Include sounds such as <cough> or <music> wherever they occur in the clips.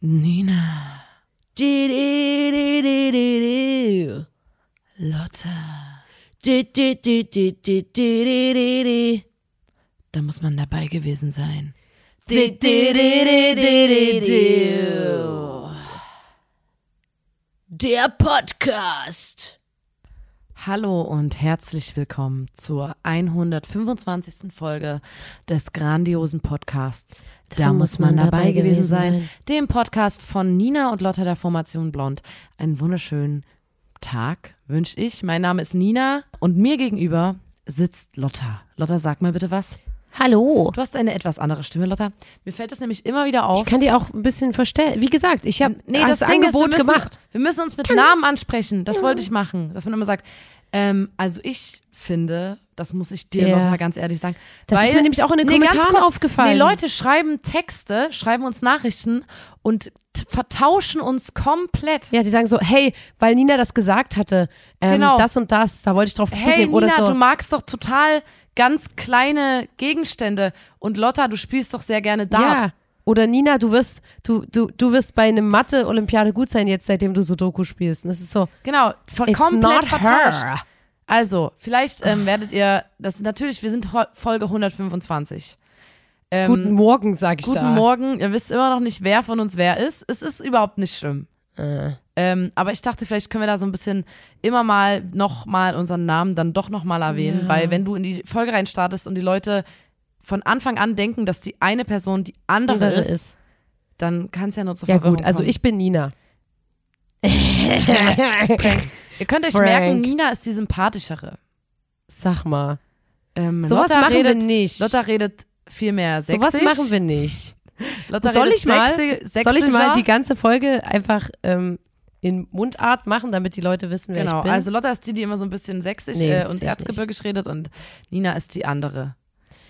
Nina. Lotte. Da muss man dabei gewesen sein. Der Podcast. Hallo und herzlich willkommen zur 125. Folge des grandiosen Podcasts. Da, muss man dabei gewesen sein. Dem Podcast von Nina und Lotta der Formation Blond. Einen wunderschönen Tag wünsche ich. Mein Name ist Nina und mir gegenüber sitzt Lotta. Lotta, sag mal bitte was. Hallo. Du hast eine etwas andere Stimme, Lotta. Mir fällt es nämlich immer wieder auf. Ich kann dir auch ein bisschen verstellen. Wie gesagt, ich habe Nee, das, Ding ist, wir Angebot müssen, gemacht. Wir müssen uns mit Namen ansprechen. Das wollte ich machen. Dass man immer sagt, ähm, also ich finde, das muss ich dir, Ja. Lotta, ganz ehrlich sagen. Das ist mir nämlich auch in den ganz Kommentaren kurz, aufgefallen. Nee, Leute schreiben Texte, schreiben uns Nachrichten und vertauschen uns komplett. Ja, die sagen so, hey, weil Nina das gesagt hatte, ähm, Genau. das und das, da wollte ich drauf Hey, zugeben. Nina, Oder so. du magst doch total ganz kleine Gegenstände. Und Lotta, du spielst doch sehr gerne Dart. ja. Oder Nina, du wirst, du, du, du wirst bei einem Mathe-Olympiade gut sein jetzt, seitdem du Sudoku spielst. Und das ist so, Genau, ver It's komplett vertauscht. her. Also, vielleicht ähm, werdet ihr, das ist natürlich, wir sind Folge 125. Ähm, guten Morgen, sag ich guten da. Morgen. Ihr wisst immer noch nicht, wer von uns wer ist. Es ist überhaupt nicht schlimm. Äh. Ähm, aber ich dachte, vielleicht können wir da so ein bisschen immer mal noch mal unseren Namen dann doch noch mal erwähnen, Ja. weil wenn du in die Folge reinstartest und die Leute von Anfang an denken, dass die eine Person die andere, Andere ist, ist. dann kann es ja nur zu Ja Verwirrung gut, also kommen. ich bin Nina. <laughs> Ihr könnt euch Frank. merken, Nina ist die sympathischere. Sag mal. Ähm, Sowas Lotta machen redet, wir nicht. Lotta redet viel mehr sächsisch. Sowas machen wir nicht. Lotta Soll ich mal- Soll ich mal die ganze Folge einfach ähm, in Mundart machen, damit die Leute wissen, wer Genau, ich bin? also Lotta ist die, die immer so ein bisschen sächsisch Nee, äh, und erzgebirgisch redet und Nina ist die andere.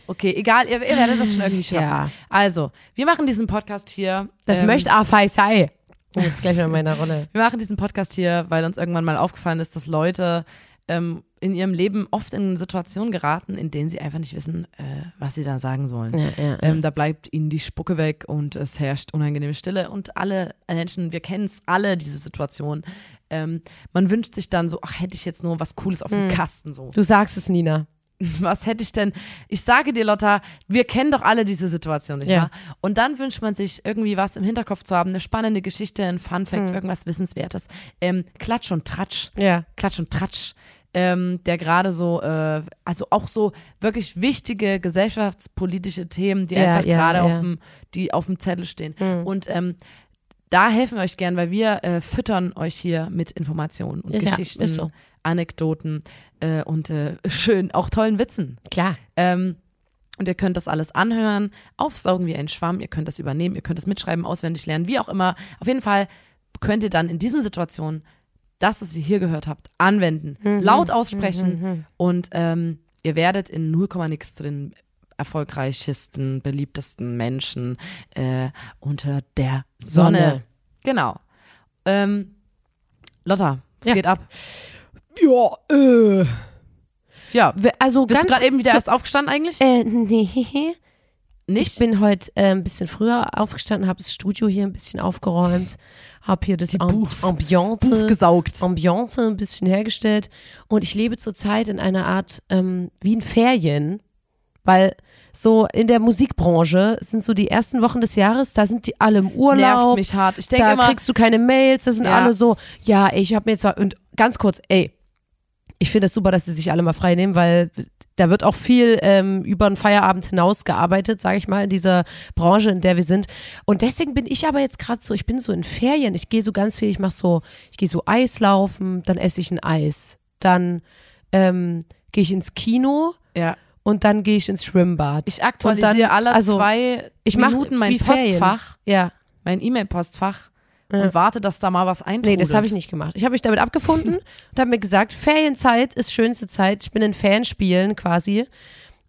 Okay, egal, ihr, ihr werdet das schon irgendwie <laughs> schaffen. Ja. Also, wir machen diesen Podcast hier. das ähm, möchte Afai sei. <laughs> Jetzt gleich mal in meiner Rolle. Wir machen diesen Podcast hier, weil uns irgendwann mal aufgefallen ist, dass Leute ähm, in ihrem Leben oft in Situationen geraten, in denen sie einfach nicht wissen, äh, was sie da sagen sollen. Ja, ja, Ähm, da bleibt ihnen die Spucke weg und es herrscht unangenehme Stille und alle Menschen, wir kennen es alle, diese Situation. Ähm, man wünscht sich dann so, ach, hätte ich jetzt nur was Cooles auf Hm. dem Kasten so. Du sagst es, Nina. <laughs> Was hätte ich denn? Ich sage dir, Lotta, wir kennen doch alle diese Situation, nicht Ja. wahr? Und dann wünscht man sich irgendwie was im Hinterkopf zu haben, eine spannende Geschichte, ein Fun Hm. Fact, irgendwas Wissenswertes. Ähm, Klatsch und Tratsch. Ja. Klatsch und Tratsch, ähm, der gerade so, äh, also auch so wirklich wichtige gesellschaftspolitische Themen, die Ja, einfach ja, gerade ja. auf dem, die auf dem Zettel stehen. Hm. Und ähm, da helfen wir euch gern, weil wir äh, füttern euch hier mit Informationen und Ja, Geschichten, so. Anekdoten äh, und äh, schön, auch tollen Witzen. Klar. Ähm, und ihr könnt das alles anhören, aufsaugen wie ein Schwamm, ihr könnt das übernehmen, ihr könnt das mitschreiben, auswendig lernen, wie auch immer. Auf jeden Fall könnt ihr dann in diesen Situationen das, was ihr hier gehört habt, anwenden, Mhm. laut aussprechen und ähm, ihr werdet in 0, nix zu den erfolgreichsten, beliebtesten Menschen äh, unter der Sonne. Sonne. Genau. Ähm, Lotta, es Ja. geht ab. Ja, äh. Ja, Also bist du ganz gerade eben wieder erst aufgestanden eigentlich? Äh, nee. <laughs> Nicht? Ich bin heute äh, ein bisschen früher aufgestanden, habe das Studio hier ein bisschen aufgeräumt, habe hier das Am Buff- Ambiente, gesaugt. Ambiente ein bisschen hergestellt und ich lebe zurzeit in einer Art ähm, wie in Ferien, weil so in der Musikbranche sind so die ersten Wochen des Jahres, da sind die alle im Nervt Urlaub, mich hart. Ich denke da immer, kriegst du keine Mails, da sind Ja. alle so, ja, ich habe mir jetzt mal, und ganz kurz, ey, ich finde es super, dass sie sich alle mal frei nehmen, weil da wird auch viel ähm, über den Feierabend hinaus gearbeitet, sage ich mal, in dieser Branche, in der wir sind. Und deswegen bin ich aber jetzt gerade so, ich bin so in Ferien, ich gehe so ganz viel, ich mache so, ich gehe so Eislaufen, dann esse ich ein Eis, dann ähm, gehe ich ins Kino ja, und dann gehe ich ins Schwimmbad. ich aktualisiere dann- alle also, zwei ich Minuten mein. Postfach, ja. mein E-Mail-Postfach Ja. und warte, dass da mal was Nee, eintrudelt. das habe ich nicht gemacht. Ich habe mich damit abgefunden <laughs> und habe mir gesagt, Ferienzeit ist schönste Zeit. Ich bin in Fanspielen quasi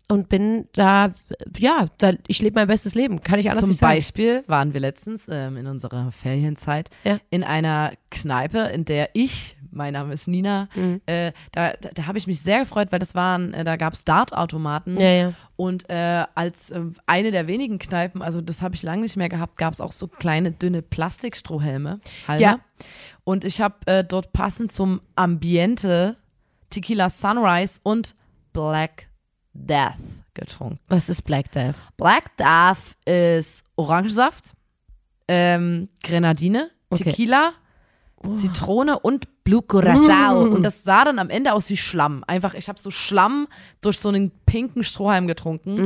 und bin da, ja, da, ich lebe mein bestes Leben. Kann ich anders Zum sagen. Beispiel waren wir letztens ähm, in unserer Ferienzeit Ja. in einer Kneipe, in der ich mein Name ist Nina. Mhm. Äh, da da, da habe ich mich sehr gefreut, weil das waren, äh, da gab es Dartautomaten. Ja, ja. Und äh, als äh, eine der wenigen Kneipen, also das habe ich lange nicht mehr gehabt, gab es auch so kleine, dünne Plastikstrohhelme. Halme. Ja. Und ich habe äh, dort passend zum Ambiente Tequila Sunrise und Black Death getrunken. Was ist Black Death? Black Death ist Orangensaft, ähm, Grenadine, Okay. Tequila, Zitrone und Blue Curacao. Und das sah dann am Ende aus wie Schlamm. Einfach, ich habe so Schlamm durch so einen pinken Strohhalm getrunken.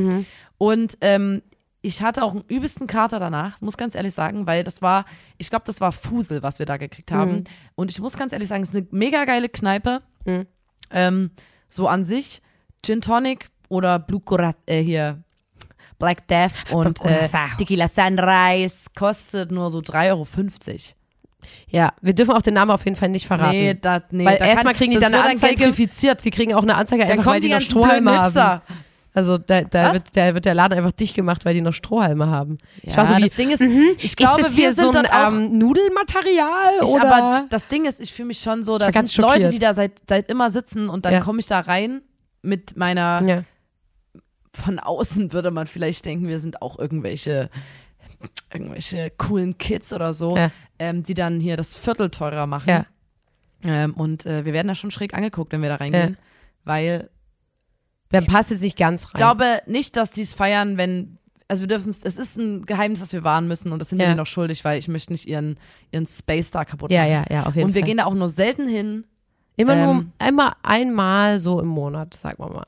Und ähm, ich hatte auch einen übelsten Kater danach, muss ganz ehrlich sagen, weil das war, ich glaube, das war Fusel, was wir da gekriegt haben. Und ich muss ganz ehrlich sagen, es ist eine mega geile Kneipe. Ähm, so an sich, Gin Tonic oder Blue Curacao, äh, hier, Black Death und äh. Tequila Sunrise kostet nur so 3,50 Euro. Ja, wir dürfen auch den Namen auf jeden Fall nicht verraten. Nee, da, nee, Weil da erstmal kriegen die dann eine Anzeige. gentrifiziert. Sie kriegen auch eine Anzeige Dann einfach, weil kommen die die noch Strohhalme haben. Also da, da, wird der, wird der Laden einfach dicht gemacht, weil die noch Strohhalme haben. ich war so wie, das Ding ist, mhm, ich glaube, ist das wir sind so ein ähm, Nudelmaterial Ich, oder? aber das Ding ist, ich fühle mich schon so, da war sind Leute, die da seit, seit immer sitzen und dann Ja. komme ich da rein mit meiner, ja. von außen würde man vielleicht denken, wir sind auch irgendwelche, irgendwelche coolen Kids oder so, Ja. ähm, die dann hier das Viertel teurer machen. Ja. Ähm, und äh, wir werden da schon schräg angeguckt, wenn wir da reingehen, weil Wir passen jetzt nicht ganz rein. ich glaube nicht, dass die es feiern, wenn also wir dürfen es ist ein Geheimnis, das wir wahren müssen und das sind wir Ja. denen noch schuldig, weil ich möchte nicht ihren, ihren Space da kaputt ja, machen. ja, ja, auf jeden und wir Fall. gehen da auch nur selten hin. Immer nur ähm, einmal, einmal so im Monat, sagen wir mal.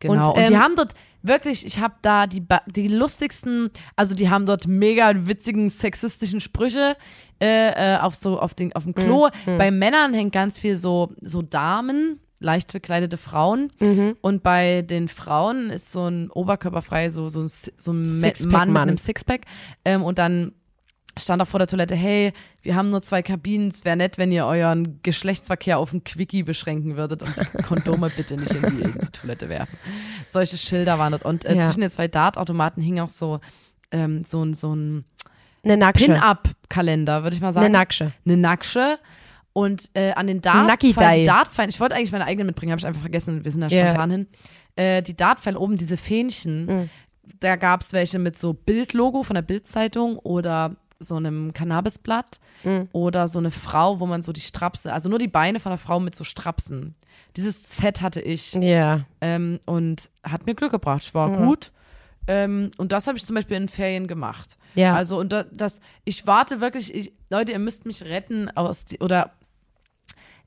Genau. Und, Und, die ähm, haben dort wirklich, ich habe da die, die lustigsten, also die haben dort mega witzigen sexistischen Sprüche äh, äh, auf so auf den auf dem Klo. Mhm. Bei Männern hängt ganz viel so so Damen, leicht bekleidete Frauen Mhm. und bei den Frauen ist so ein oberkörperfrei so so ein, so ein Ma- Sixpack Mann mit Mann. einem Sixpack ähm, und dann stand auch vor der Toilette, hey, wir haben nur zwei Kabinen, es wäre nett, wenn ihr euren Geschlechtsverkehr auf ein Quickie beschränken würdet und die Kondome bitte nicht in die, in die Toilette werfen. Solche Schilder waren dort. Und äh, Ja. zwischen den zwei Dartautomaten hing auch so, ähm, so, ein- so ein. Pin-Up-Kalender, würde ich mal sagen. Eine Nacksche. Eine Nacksche. Und äh, an den Dai. die Dartpfeilen, ich wollte eigentlich meine eigenen mitbringen, habe ich einfach vergessen, wir sind da spontan hin. Äh, die Dartpfeile oben, diese Fähnchen, Mhm. da gab es welche mit so Bildlogo von der Bildzeitung oder so einem Cannabisblatt Mhm. oder so eine Frau, wo man so die Strapse, also nur die Beine von der Frau mit so Strapsen. Dieses Set hatte ich Ja. ähm, und hat mir Glück gebracht. Es war gut. Ähm, und das habe ich zum Beispiel in Ferien gemacht. Ja. Also und da, das, ich warte wirklich, ich, Leute, ihr müsst mich retten aus die, oder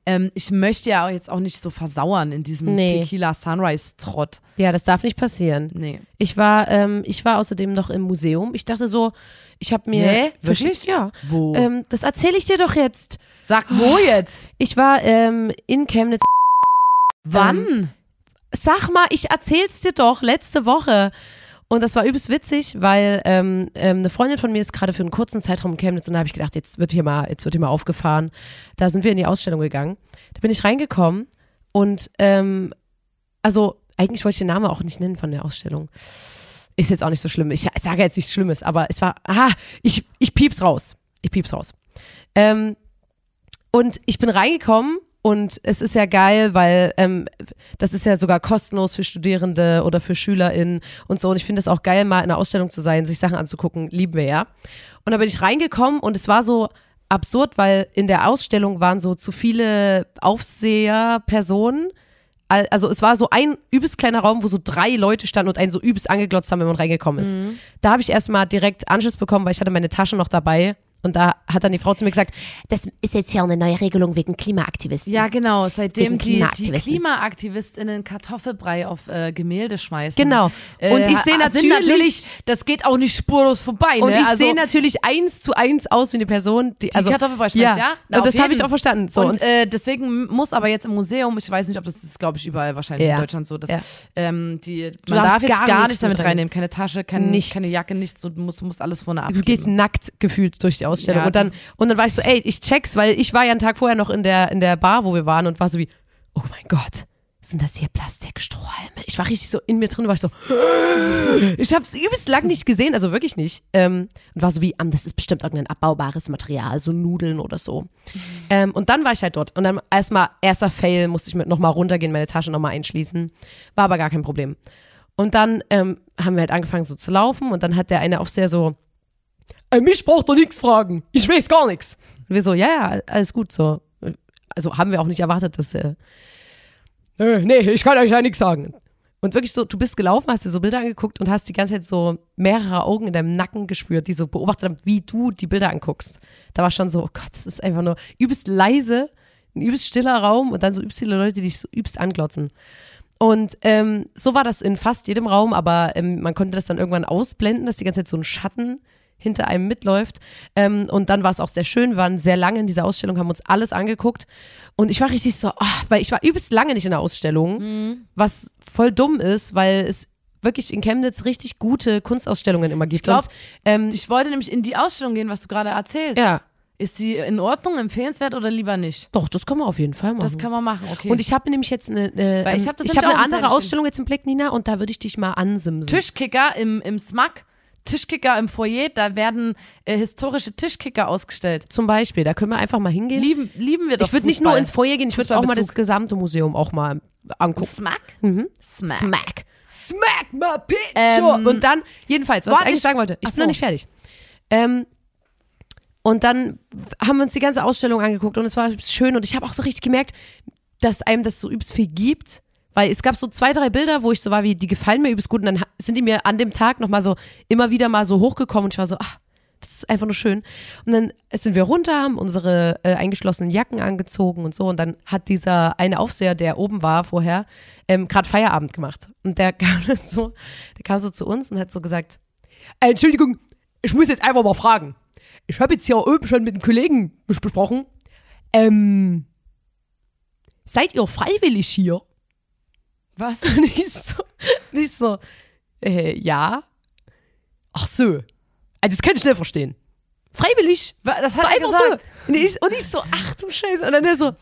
ähm, ich möchte ja auch jetzt auch nicht so versauern in diesem Nee. Tequila Sunrise Trott. ja, das darf nicht passieren. Nee. Ich war, ähm, ich war außerdem noch im Museum. Ich dachte so, ich habe mir. Nee? Wirklich? Ja. Wo? Ähm, das erzähle ich dir doch jetzt. Sag wo jetzt? Ich war ähm, in Chemnitz. Wann? Sag mal, ich erzähl's dir doch letzte Woche. Und das war übelst witzig, weil ähm, ähm, eine Freundin von mir ist gerade für einen kurzen Zeitraum in Chemnitz und da habe ich gedacht, jetzt wird hier mal, jetzt wird hier mal aufgefahren. Da sind wir in die Ausstellung gegangen. Da bin ich reingekommen und ähm, also eigentlich wollte ich den Namen auch nicht nennen von der Ausstellung. Ist jetzt auch nicht so schlimm. Ich sage jetzt nichts Schlimmes, aber es war, aha, ich, ich pieps raus. Ich pieps raus. Ähm, und ich bin reingekommen und es ist ja geil, weil ähm, das ist ja sogar kostenlos für Studierende oder für SchülerInnen und so. Und ich finde es auch geil, mal in einer Ausstellung zu sein, sich Sachen anzugucken. Lieben wir ja. Und da bin ich reingekommen und es war so absurd, weil in der Ausstellung waren so zu viele Aufseherpersonen. Al- Also es war so ein übelst kleiner Raum, wo so drei Leute standen und einen so übelst angeglotzt haben, wenn man reingekommen ist. Da habe ich erstmal direkt Anschluss bekommen, weil ich hatte meine Tasche noch dabei. Und da hat dann die Frau zu mir gesagt, Das ist jetzt ja eine neue Regelung wegen Klimaaktivisten. Ja, genau. Seitdem die, die. KlimaaktivistInnen Kartoffelbrei auf äh, Gemälde schmeißen. Genau. Äh, Und ich sehe sind natürlich- das geht auch nicht spurlos vorbei. und ne? ich also, sehe natürlich eins zu eins aus wie eine Person, die, die also Kartoffelbrei schmeißt, ja? Na, und das habe ich auch verstanden. So, und, und, äh, deswegen muss aber jetzt im Museum, ich weiß nicht, ob das ist, glaube ich, überall wahrscheinlich Ja. in Deutschland so, dass Ja. ähm, die, Du man darf jetzt gar gar, nichts damit mit rein. reinnehmen, keine Tasche, kein, keine Jacke, nichts, du musst, du musst alles vorne du abgeben. gehst nackt gefühlt durch die Ausstellung. Ja, und dann und dann war ich so, ey, ich check's, weil ich war ja einen Tag vorher noch in der in der Bar, wo wir waren und war so wie, oh mein Gott, sind das hier Plastikstrohhalme? Ich war richtig so in mir drin, war ich so, <gasps> ich habe es übelst lang nicht gesehen, also wirklich nicht. Ähm, und war so wie, das ist bestimmt irgendein abbaubares Material, so Nudeln oder so. Ähm, und dann war ich halt dort. Und dann erstmal, erster Fail, musste ich mit nochmal runtergehen, meine Tasche nochmal einschließen. War aber gar kein Problem. Und dann ähm, haben wir halt angefangen so zu laufen und dann hat der eine Aufseher so, äh, mich braucht doch nichts fragen, ich weiß gar nichts. Und wir so, ja, ja, alles gut, so. Also haben wir auch nicht erwartet, dass er, äh, nee, ich kann euch ja nichts sagen. Und wirklich so, du bist gelaufen, hast dir so Bilder angeguckt und hast die ganze Zeit so mehrere Augen in deinem Nacken gespürt, die so beobachtet haben, wie du die Bilder anguckst. Da war schon so, oh Gott, das ist einfach nur übelst leise, ein übelst stiller Raum und dann so übelst viele Leute, die dich so übelst anglotzen. Und ähm, so war das in fast jedem Raum, aber ähm, man konnte das dann irgendwann ausblenden, dass die ganze Zeit so ein Schatten hinter einem mitläuft. Ähm, und dann war es auch sehr schön, wir waren sehr lange in dieser Ausstellung, haben uns alles angeguckt. Und ich war richtig so, oh, weil ich war übelst lange nicht in der Ausstellung, was voll dumm ist, weil es wirklich in Chemnitz richtig gute Kunstausstellungen immer gibt. Ich glaub, Und, ähm, Ich wollte nämlich in die Ausstellung gehen, was du gerade erzählst. ja, Ist sie in Ordnung, empfehlenswert oder lieber nicht? doch, das kann man auf jeden Fall machen. Das kann man machen, okay. und ich habe nämlich jetzt eine, Weil ich ähm, hab eine andere. Ausstellung jetzt im Blick, Nina, und da würde ich dich mal ansimsen. Tischkicker im, im Smack, Tischkicker im Foyer, da werden äh, historische Tischkicker ausgestellt. Zum Beispiel, da können wir einfach mal hingehen. Lieben, lieben wir doch ich würde nicht nur ins Foyer gehen, ich würde auch mal das gesamte Museum auch mal angucken. Smack? Mhm. Smack. Smack. Smack my pitch. Ähm, und dann, jedenfalls, was ich eigentlich ich- sagen wollte, ich bin noch nicht fertig. Ähm, und dann haben wir uns die ganze Ausstellung angeguckt und es war schön und ich habe auch so richtig gemerkt, dass einem das so übelst viel gibt. Weil es gab so zwei, drei Bilder, wo ich so war, wie die gefallen mir übelst gut und dann sind die mir an dem Tag nochmal so immer wieder mal so hochgekommen und ich war so, ach, das ist einfach nur schön. Und dann sind wir runter, haben unsere äh, eingeschlossenen Jacken angezogen und so. Und dann hat dieser eine Aufseher, der oben war vorher, ähm, gerade Feierabend gemacht. Und der <laughs> kam dann so, der kam so zu uns und hat so gesagt, äh, Entschuldigung, ich muss jetzt einfach mal fragen. Ich habe jetzt hier oben schon mit einem Kollegen bes- besprochen. Ähm, seid ihr freiwillig hier? Was? <laughs> nicht so, nicht so, äh, ja. Ach so. Also das kann ich schnell verstehen. Freiwillig. Das So hat er einfach gesagt. so. Und ich, und ich so, ach du Scheiße. Und dann er so,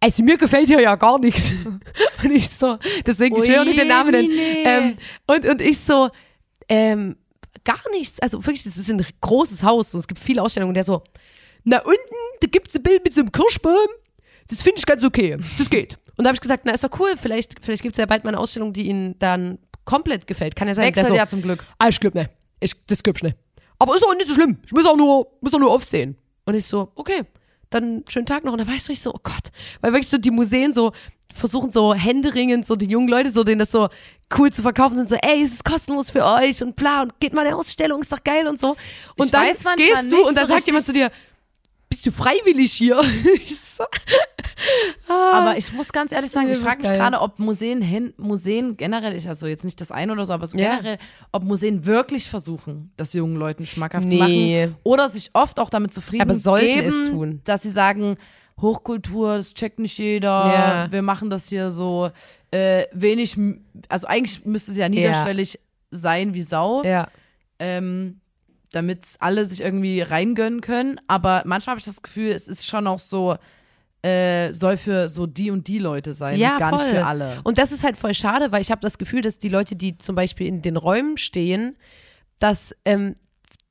also mir gefällt hier ja gar nichts. <laughs> Und ich so, deswegen, ich will auch nicht den Namen nennen. Ähm, und, und ich so, ähm, gar nichts. Also wirklich, das ist ein großes Haus. So, es gibt viele Ausstellungen. Und der so, na unten, da gibt's ein Bild mit so einem Kirschbaum. Das finde ich ganz okay. Das geht. Und da habe ich gesagt, na ist doch cool. Vielleicht, vielleicht gibt's ja bald mal eine Ausstellung, die Ihnen dann komplett gefällt. Kann ja sein. Wechselt so, ja zum Glück. Ah, ich glaub ne. Ich, das glaub ich nicht. Aber ist auch nicht so schlimm. Ich muss auch nur, muss auch nur aufsehen. Und ich so, okay, dann schönen Tag noch. Und dann war ich so, ich so, oh Gott. Weil wirklich so die Museen so versuchen so händeringend so die jungen Leute so, denen das so cool zu verkaufen sind, so, ey, es ist kostenlos für euch und bla und geht mal in eine Ausstellung, ist doch geil und so. Und Ich dann gehst du und dann so sagt jemand zu dir, bist du freiwillig hier? <laughs> so, Aber ich muss ganz ehrlich sagen, ich Ja, frage mich gerade, ob Museen hin, Museen generell, ich also jetzt nicht das eine oder so, aber so Ja. generell, ob Museen wirklich versuchen, das jungen Leuten schmackhaft zu Nee. machen oder sich oft auch damit zufrieden Aber sollten geben, es tun. dass sie sagen, Hochkultur, das checkt nicht jeder, Ja. wir machen das hier so äh, wenig, also eigentlich müsste es ja niederschwellig sein wie Sau, ja. ähm, damit alle sich irgendwie reingönnen können. Aber manchmal habe ich das Gefühl, es ist schon auch so, äh, soll für so die und die Leute sein, Ja, gar voll. nicht für alle. Und das ist halt voll schade, weil ich habe das Gefühl, dass die Leute, die zum Beispiel in den Räumen stehen, dass ähm,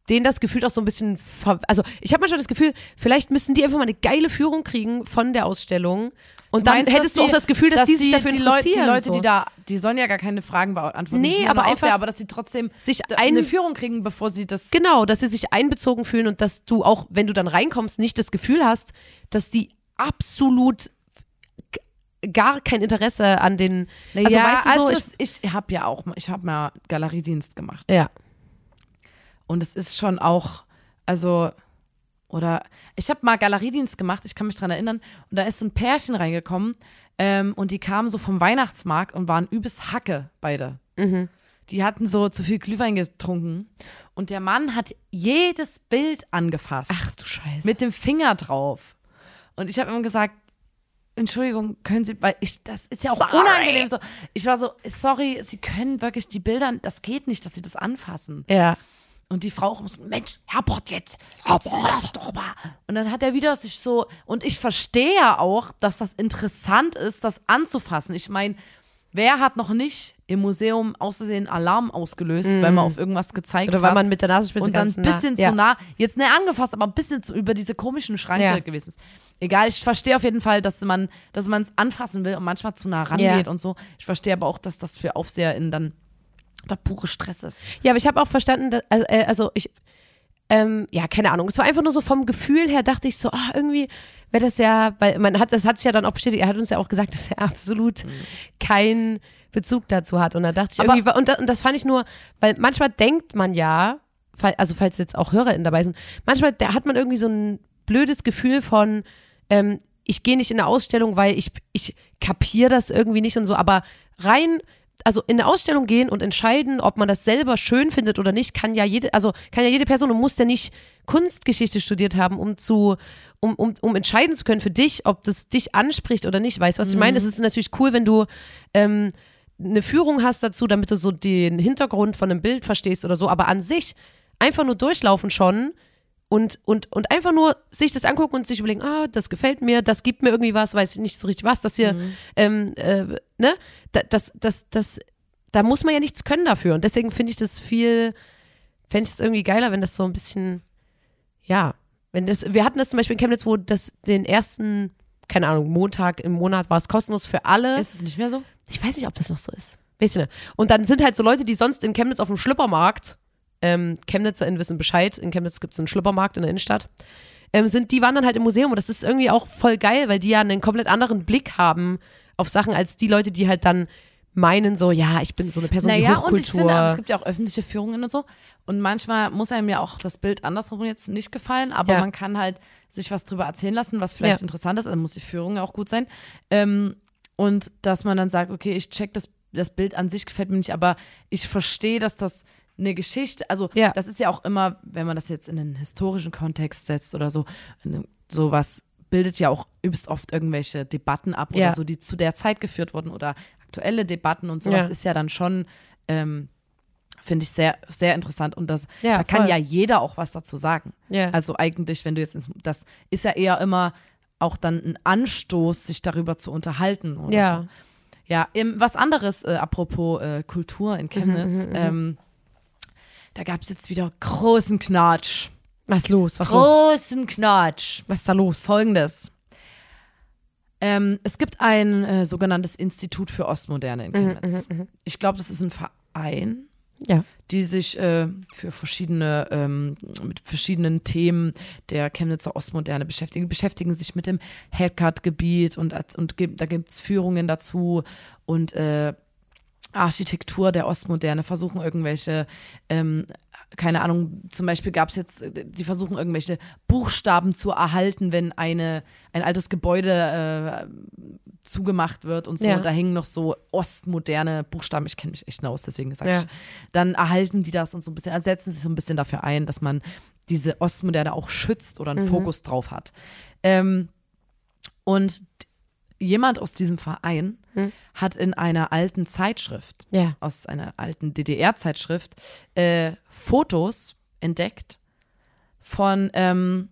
denen das Gefühl auch so ein bisschen, ver also ich habe manchmal das Gefühl, vielleicht müssen die einfach mal eine geile Führung kriegen von der Ausstellung und dann Meinst, hättest dass du auch die- das Gefühl, dass, die sich dafür die Leute, interessieren. die Leute, so. die da, die sollen ja gar keine Fragen beantworten. Nee, aber einfach sehr, aber dass sie trotzdem sich eine Führung kriegen, bevor sie das. genau, dass sie sich einbezogen fühlen und dass du auch, wenn du dann reinkommst, nicht das Gefühl hast, dass die absolut gar kein Interesse an den, also ja, weißt du so, also es- ich habe ja auch, mal- ich habe mal Galeriedienst gemacht. ich, ja, Und es ist schon auch, also, oder ich habe mal Galeriedienst gemacht, ich kann mich dran erinnern, und da ist so ein Pärchen reingekommen ähm, und die kamen so vom Weihnachtsmarkt und waren übelst Hacke, beide. Die hatten so zu viel Glühwein getrunken und der Mann hat jedes Bild angefasst. ach du Scheiße. mit dem Finger drauf. Und ich habe ihm gesagt, Entschuldigung, können Sie, weil ich, das ist ja auch Sorry. unangenehm so. Ich war so, sorry, Sie können wirklich die Bilder, das geht nicht, dass Sie das anfassen. ja, Und die Frau auch so, Mensch, Herbert jetzt, jetzt lass doch mal. Und dann hat er wieder sich so, und ich verstehe ja auch, dass das interessant ist, das anzufassen. Ich meine, wer hat noch nicht im Museum außersehen Alarm ausgelöst, weil man auf irgendwas gezeigt Oder weil hat? man mit der Nasenspitze und dann ein nah- bisschen ja. zu nah, jetzt nicht angefasst, aber ein bisschen zu, über diese komischen Schranke Ja. gewesen ist. Egal, ich verstehe auf jeden Fall, dass man dass man es anfassen will und manchmal zu nah rangeht Ja. und so. Ich verstehe aber auch, dass das für AufseherInnen dann der pure Stress ist. Ja, aber ich habe auch verstanden, dass, also, äh, also ich, ähm, ja, keine Ahnung. Es war einfach nur so vom Gefühl her, dachte ich so, ah, irgendwie wäre das ja, weil man hat, das hat sich ja dann auch bestätigt, er hat uns ja auch gesagt, <laughs> dass er absolut keinen Bezug dazu hat. Und da dachte ich Aber- irgendwie, und das, und das fand ich nur, weil manchmal denkt man ja, also falls jetzt auch HörerInnen dabei sind, manchmal da hat man irgendwie so ein blödes Gefühl von, ähm, ich gehe nicht in eine Ausstellung, weil ich, ich kapiere das irgendwie nicht und so, aber rein, also in eine Ausstellung gehen und entscheiden, ob man das selber schön findet oder nicht, kann ja jede, also kann ja jede Person und muss ja nicht Kunstgeschichte studiert haben, um zu, um, um, um entscheiden zu können für dich, ob das dich anspricht oder nicht. Weißt du, was ich meine? Es ist natürlich cool, wenn du ähm, eine Führung hast dazu, damit du so den Hintergrund von einem Bild verstehst oder so, aber an sich einfach nur durchlaufen schon und, und, und einfach nur sich das angucken und sich überlegen, ah, das gefällt mir, das gibt mir irgendwie was, weiß ich nicht so richtig was, das hier, ähm, äh, ne, Da- das, das, das, da muss man ja nichts können dafür und deswegen finde ich das viel, fände ich es irgendwie geiler, wenn das so ein bisschen, ja, wenn das, wir hatten das zum Beispiel in Chemnitz, wo das den ersten, keine Ahnung, Montag im Monat war es kostenlos für alle. Ist es nicht mehr so? Ich weiß nicht, ob das noch so ist. Weiß ich nicht. Und dann sind halt so Leute, die sonst in Chemnitz auf dem Schlüppermarkt, ähm, ChemnitzerInnen wissen Bescheid, in Chemnitz gibt es einen Schlüppermarkt in der Innenstadt, ähm, sind, die waren dann halt im Museum und das ist irgendwie auch voll geil, weil die ja einen komplett anderen Blick haben auf Sachen als die Leute, die halt dann meinen so, ja, ich bin so eine Person, die Naja, Hochkultur. und ich finde, aber es gibt ja auch öffentliche Führungen und so. Und manchmal muss einem ja auch das Bild andersrum jetzt nicht gefallen, aber Ja. man kann halt sich was drüber erzählen lassen, was vielleicht Ja. interessant ist. Also muss die Führung ja auch gut sein. Ähm, und dass man dann sagt, okay, ich check das, das Bild an sich gefällt mir nicht, aber ich verstehe, dass das eine Geschichte, also Ja. das ist ja auch immer, wenn man das jetzt in einen historischen Kontext setzt oder so, sowas bildet ja auch übelst oft irgendwelche Debatten ab Ja. oder so, die zu der Zeit geführt wurden oder aktuelle Debatten und sowas Ja. ist ja dann schon, ähm, finde ich sehr, sehr interessant und das, da kann voll. ja jeder auch was dazu sagen. Also eigentlich, wenn du jetzt ins, das ist ja eher immer auch dann ein Anstoß, sich darüber zu unterhalten oder Ja. so. Ja, was anderes, äh, apropos äh, Kultur in Chemnitz, ähm, da gab es jetzt wieder großen Knatsch. Was los? Was los? Großen Knatsch. Was ist da los? Folgendes. Ähm, es gibt ein äh, sogenanntes Institut für Ostmoderne in Chemnitz. Ich glaube, das ist ein Verein, Ja. die sich äh, für verschiedene, ähm, mit verschiedenen Themen der Chemnitzer Ostmoderne beschäftigen, beschäftigen sich mit dem Haircut-Gebiet und, und gibt- da gibt's Führungen dazu und äh, Architektur der Ostmoderne, versuchen irgendwelche, ähm, keine Ahnung, zum Beispiel gab es jetzt, die versuchen irgendwelche Buchstaben zu erhalten, wenn eine, ein altes Gebäude äh, zugemacht wird und so. Ja. Und da hängen noch so ostmoderne Buchstaben. Ich kenne mich echt aus, deswegen sage Ja. ich. Dann erhalten die das und so ein bisschen, ersetzen sich so ein bisschen dafür ein, dass man diese Ostmoderne auch schützt oder einen Mhm. Fokus drauf hat. Ähm, und jemand aus diesem Verein Hm. hat in einer alten Zeitschrift, Ja. aus einer alten DDR-Zeitschrift, äh, Fotos entdeckt von, ähm,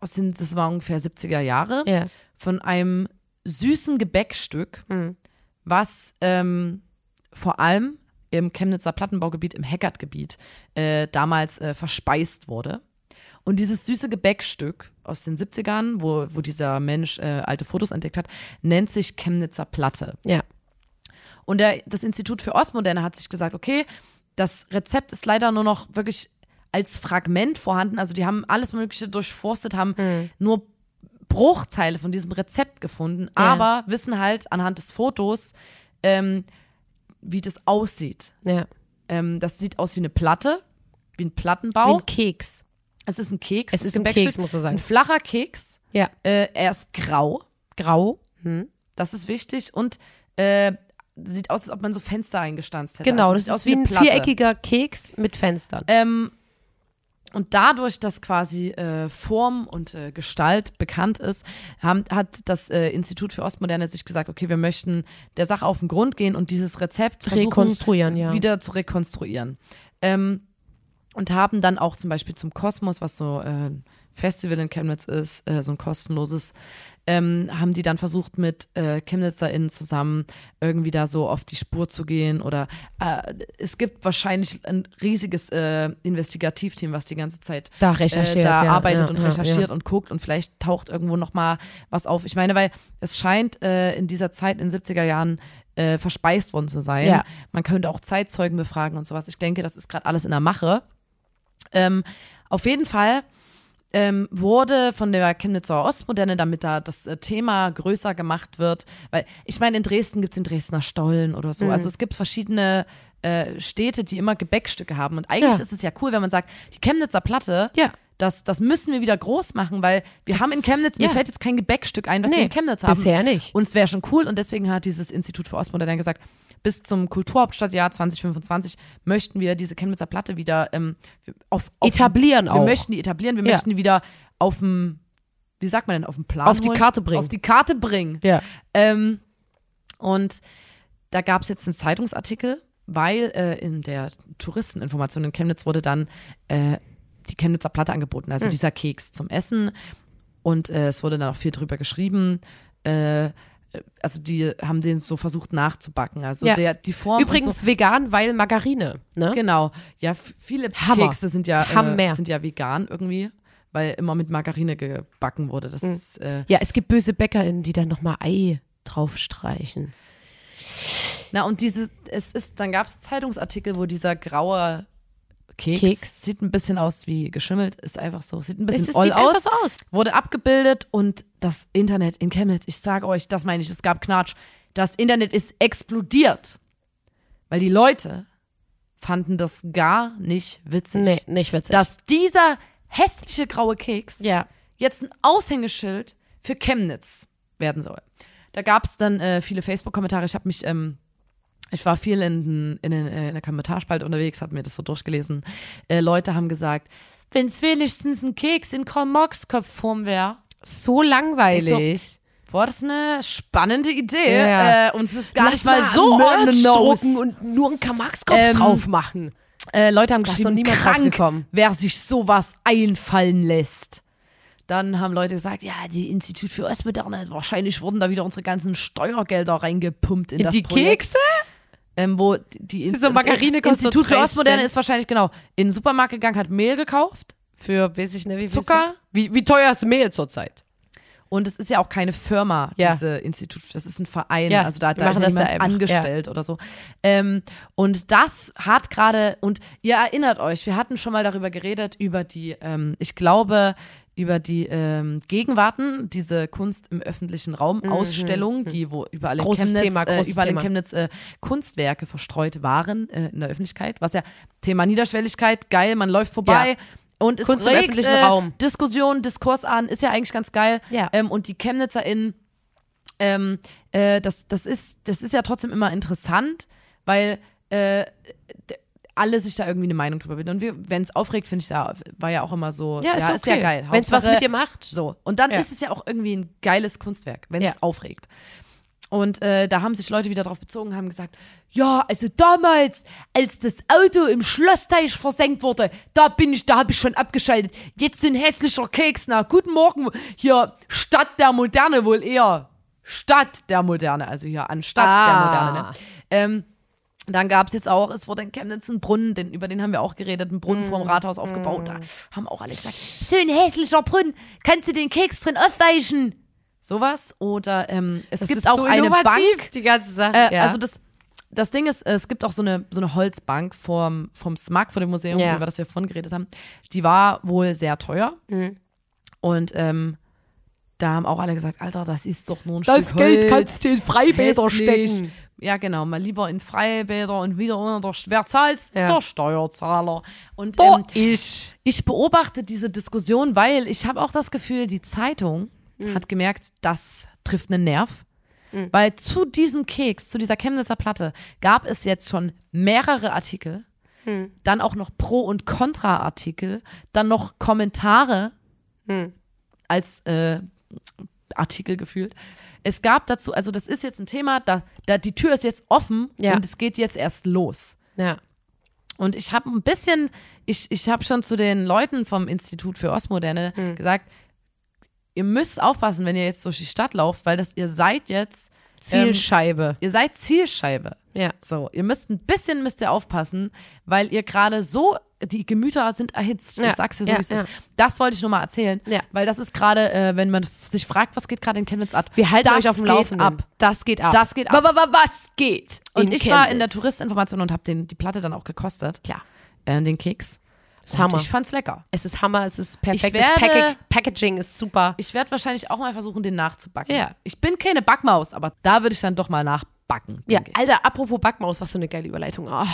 aus den, das war ungefähr 70er Jahre, Ja. von einem süßen Gebäckstück, Mhm. was ähm, vor allem im Chemnitzer Plattenbaugebiet, im Heckert-Gebiet, äh, damals äh, verspeist wurde. Und dieses süße Gebäckstück aus den 70ern, wo, wo dieser Mensch äh, alte Fotos entdeckt hat, nennt sich Chemnitzer Platte. Ja. Und der, das Institut für Ostmoderne hat sich gesagt, okay, das Rezept ist leider nur noch wirklich als Fragment vorhanden. Also die haben alles Mögliche durchforstet, haben nur Bruchteile von diesem Rezept gefunden, aber wissen halt anhand des Fotos, ähm, wie das aussieht. Ja. Ähm, das sieht aus wie eine Platte, wie ein Wie Plattenbau. ein Keks. Es ist ein Keks. Es ist ein. Keks, musst du sagen. Ein flacher Keks. Ja. Äh, er ist grau. Grau. Hm. Das ist wichtig. Und äh, sieht aus, als ob man so Fenster eingestanzt hätte. Genau, also, das ist wie ein Platte. viereckiger Keks mit Fenstern. Ähm, und dadurch, dass quasi äh, Form und äh, Gestalt bekannt ist, haben, hat das äh, Institut für Ostmoderne sich gesagt, okay, wir möchten der Sache auf den Grund gehen und dieses Rezept versuchen, Rekonstruieren, ja. wieder zu rekonstruieren. Ähm, und haben dann auch zum Beispiel zum Kosmos, was so äh, ein Festival in Chemnitz ist, äh, so ein kostenloses, ähm, haben die dann versucht, mit äh, ChemnitzerInnen zusammen irgendwie da so auf die Spur zu gehen. Oder äh, es gibt wahrscheinlich ein riesiges äh, Investigativteam, was die ganze Zeit Da recherchiert, äh, da ja, arbeitet ja, und ja, recherchiert und guckt und vielleicht taucht irgendwo noch mal was auf. Ich meine, weil es scheint äh, in dieser Zeit in den 70er Jahren äh, verspeist worden zu sein. Man könnte auch Zeitzeugen befragen und sowas. Ich denke, das ist gerade alles in der Mache. Ähm, auf jeden Fall ähm, wurde von der Chemnitzer Ostmoderne, damit da das äh, Thema größer gemacht wird, weil ich meine, in Dresden gibt es den Dresdner Stollen oder Mhm. so. Also es gibt verschiedene äh, Städte, die immer Gebäckstücke haben. Und eigentlich Ja. ist es ja cool, wenn man sagt, die Chemnitzer Platte, Ja. das, das müssen wir wieder groß machen, weil wir Das- haben in Chemnitz, mir ja. fällt jetzt kein Gebäckstück ein, was wir Nee, in Chemnitz haben. bisher nicht. Und es wäre schon cool und deswegen hat dieses Institut für Ostmoderne gesagt, bis zum Kulturhauptstadtjahr 2025 möchten wir diese Chemnitzer Platte wieder ähm, auf, auf Etablieren wir auch. möchten die etablieren, wir Ja. möchten die wieder auf dem, wie sagt man denn, auf dem Plan Auf die holen? Karte bringen. Auf die Karte bringen. Ja. Ähm, und da gab es jetzt einen Zeitungsartikel, weil äh, in der Touristeninformation in Chemnitz wurde dann äh, die Chemnitzer Platte angeboten, also dieser Keks zum Essen. Und äh, es wurde dann auch viel drüber geschrieben. Äh, also die haben den so versucht nachzubacken. Also Ja. der, die Form. Übrigens so, vegan, weil Margarine. Ne? Genau. Ja, viele Hammer. Kekse sind ja, äh, sind ja vegan irgendwie, weil immer mit Margarine gebacken wurde. Das ist, äh, Ja, es gibt böse BäckerInnen, die dann nochmal Ei draufstreichen. na und diese, es ist, dann gab es Zeitungsartikel, wo dieser graue Keks, Keks. sieht ein bisschen aus wie geschimmelt, ist einfach so, sieht ein Es bisschen sieht einfach aus, so aus. wurde abgebildet und das Internet in Chemnitz, ich sage euch, das meine ich, es gab Knatsch, das Internet ist explodiert, weil die Leute fanden das gar nicht witzig. Nee, nicht witzig. dass dieser hässliche graue Keks ja. jetzt ein Aushängeschild für Chemnitz werden soll. Da gab es dann äh, viele Facebook-Kommentare. Ich habe mich, ähm, ich war viel in, in, in, in der Kommentarspalte unterwegs, habe mir das so durchgelesen. Äh, Leute haben gesagt, wenn es wenigstens ein Keks in Karl-Marx-Kopfform wäre. So langweilig. Boah, das ist eine spannende Idee. Ja. Äh, und es ist gar Lass nicht mal mal so Merch drucken und nur einen Karl-Marx-Kopf Ähm, drauf machen. Äh, Leute haben geschrieben, krank, wer sich sowas einfallen lässt. Dann haben Leute gesagt, ja, die Institut für Ostmoderne, wahrscheinlich wurden da wieder unsere ganzen Steuergelder reingepumpt in, In das die Projekt. Kekse? Ähm, wo die Inst So Margarine Institut für 30 Ostmoderne ist wahrscheinlich, genau, in den Supermarkt gegangen, hat Mehl gekauft Für, weiß ich nicht, wie viel Zucker? Wie, wie teuer ist Mehl zurzeit? Und es ist ja auch keine Firma, Ja. diese Institut, das ist ein Verein, Ja, also da, da ist ja das ja angestellt oder so. Ähm, und das hat gerade, und ihr erinnert euch, wir hatten schon mal darüber geredet, über die, ähm, ich glaube, über die ähm, Gegenwarten, diese Kunst im öffentlichen Raum Ausstellung, die wo überall in Mhm, Großes Chemnitz, Thema, äh, überall in Thema. Chemnitz äh, Kunstwerke verstreut waren äh, in der Öffentlichkeit, was ja Thema Niederschwelligkeit, geil, man läuft vorbei. Ja. Und es Kunst im regt, öffentlichen äh, Raum. Diskussion, Diskurs an, ist ja eigentlich ganz geil. Ja. Ähm, und die ChemnitzerInnen, ähm, äh, das, das, ist, das ist ja trotzdem immer interessant, weil äh, alle sich da irgendwie eine Meinung drüber bilden. Und wenn es aufregt, finde ich ja, war ja auch immer so, Ja, ist ist okay. ja geil. Wenn's was Hauptsache- mit dir macht. So. Und dann Ja. ist es ja auch irgendwie ein geiles Kunstwerk, wenn es Ja. aufregt. Und äh, da haben sich Leute wieder drauf bezogen, haben gesagt, ja, also damals, als das Auto im Schlossteich versenkt wurde, da bin ich, da habe ich schon abgeschaltet. Jetzt sind hässlicher Keks. Na, guten Morgen, hier Stadt der Moderne wohl eher. Stadt der Moderne, also hier anstatt Ah. der Moderne. Ne? Ähm, dann gab es jetzt auch, es wurde in Chemnitz ein Brunnen, den, über den haben wir auch geredet, ein Brunnen Mm. vorm Rathaus aufgebaut. Da haben auch alle gesagt, ein hässlicher Brunnen, kannst du den Keks drin aufweichen? Sowas. Oder ähm, es Das gibt auch so eine Bank. die ganze Sache. Äh, ja. Also das, das Ding ist, es gibt auch so eine, so eine Holzbank vom, vom SMAG, vor dem Museum, Ja. über das wir vorhin geredet haben. Die war wohl sehr teuer. Mhm. Und ähm, da haben auch alle gesagt, Alter, das ist doch nur ein das Stück Geld Holz. kannst du in Freibäder stecken. Ja, genau, mal lieber in Freibäder und wieder unter der, wer zahlt's? Ja. Der Steuerzahler. Und Boah, ähm, ich. ich beobachte diese Diskussion, weil ich habe auch das Gefühl, die Zeitung Mhm. hat gemerkt, das trifft einen Nerv. Weil zu diesem Keks, zu dieser Chemnitzer Platte, gab es jetzt schon mehrere Artikel, Mhm. dann auch noch Pro- und Kontra-Artikel, dann noch Kommentare Mhm. als äh, Artikel gefühlt. Es gab dazu, also das ist jetzt ein Thema, da, da die Tür ist jetzt offen Ja. und es geht jetzt erst los. Ja. Und ich habe ein bisschen, ich, ich habe schon zu den Leuten vom Institut für Ostmoderne Hm. gesagt, ihr müsst aufpassen, wenn ihr jetzt durch die Stadt lauft, weil das ihr seid jetzt Zielscheibe. Ihr seid Zielscheibe. ja. So, ihr müsst ein bisschen müsst ihr aufpassen, weil ihr gerade so die Gemüter sind erhitzt. Ja, Ich sag's dir so, ja, wie es ja. ist. Das wollte ich nur mal erzählen, weil das ist gerade, äh, wenn man sich fragt, was geht gerade in Chemnitz ab. Wir halten das euch auf dem Laufenden. ab. Das geht ab. Das geht ab. Wa- Was geht? Und ich war in der Chemnitz? Touristinformation und habe den die Platte dann auch gekostet, Klar. äh, den Keks. Das ist Und Hammer. Ich fand's lecker. Es ist Hammer, es ist perfekt. Ich das werde- Packag Packaging ist super. Ich werde wahrscheinlich auch mal versuchen, den nachzubacken. Ja. Ich bin keine Backmaus, aber da würde ich dann doch mal nachbacken. Ja. Alter, apropos Backmaus, was für eine geile Überleitung. Oh.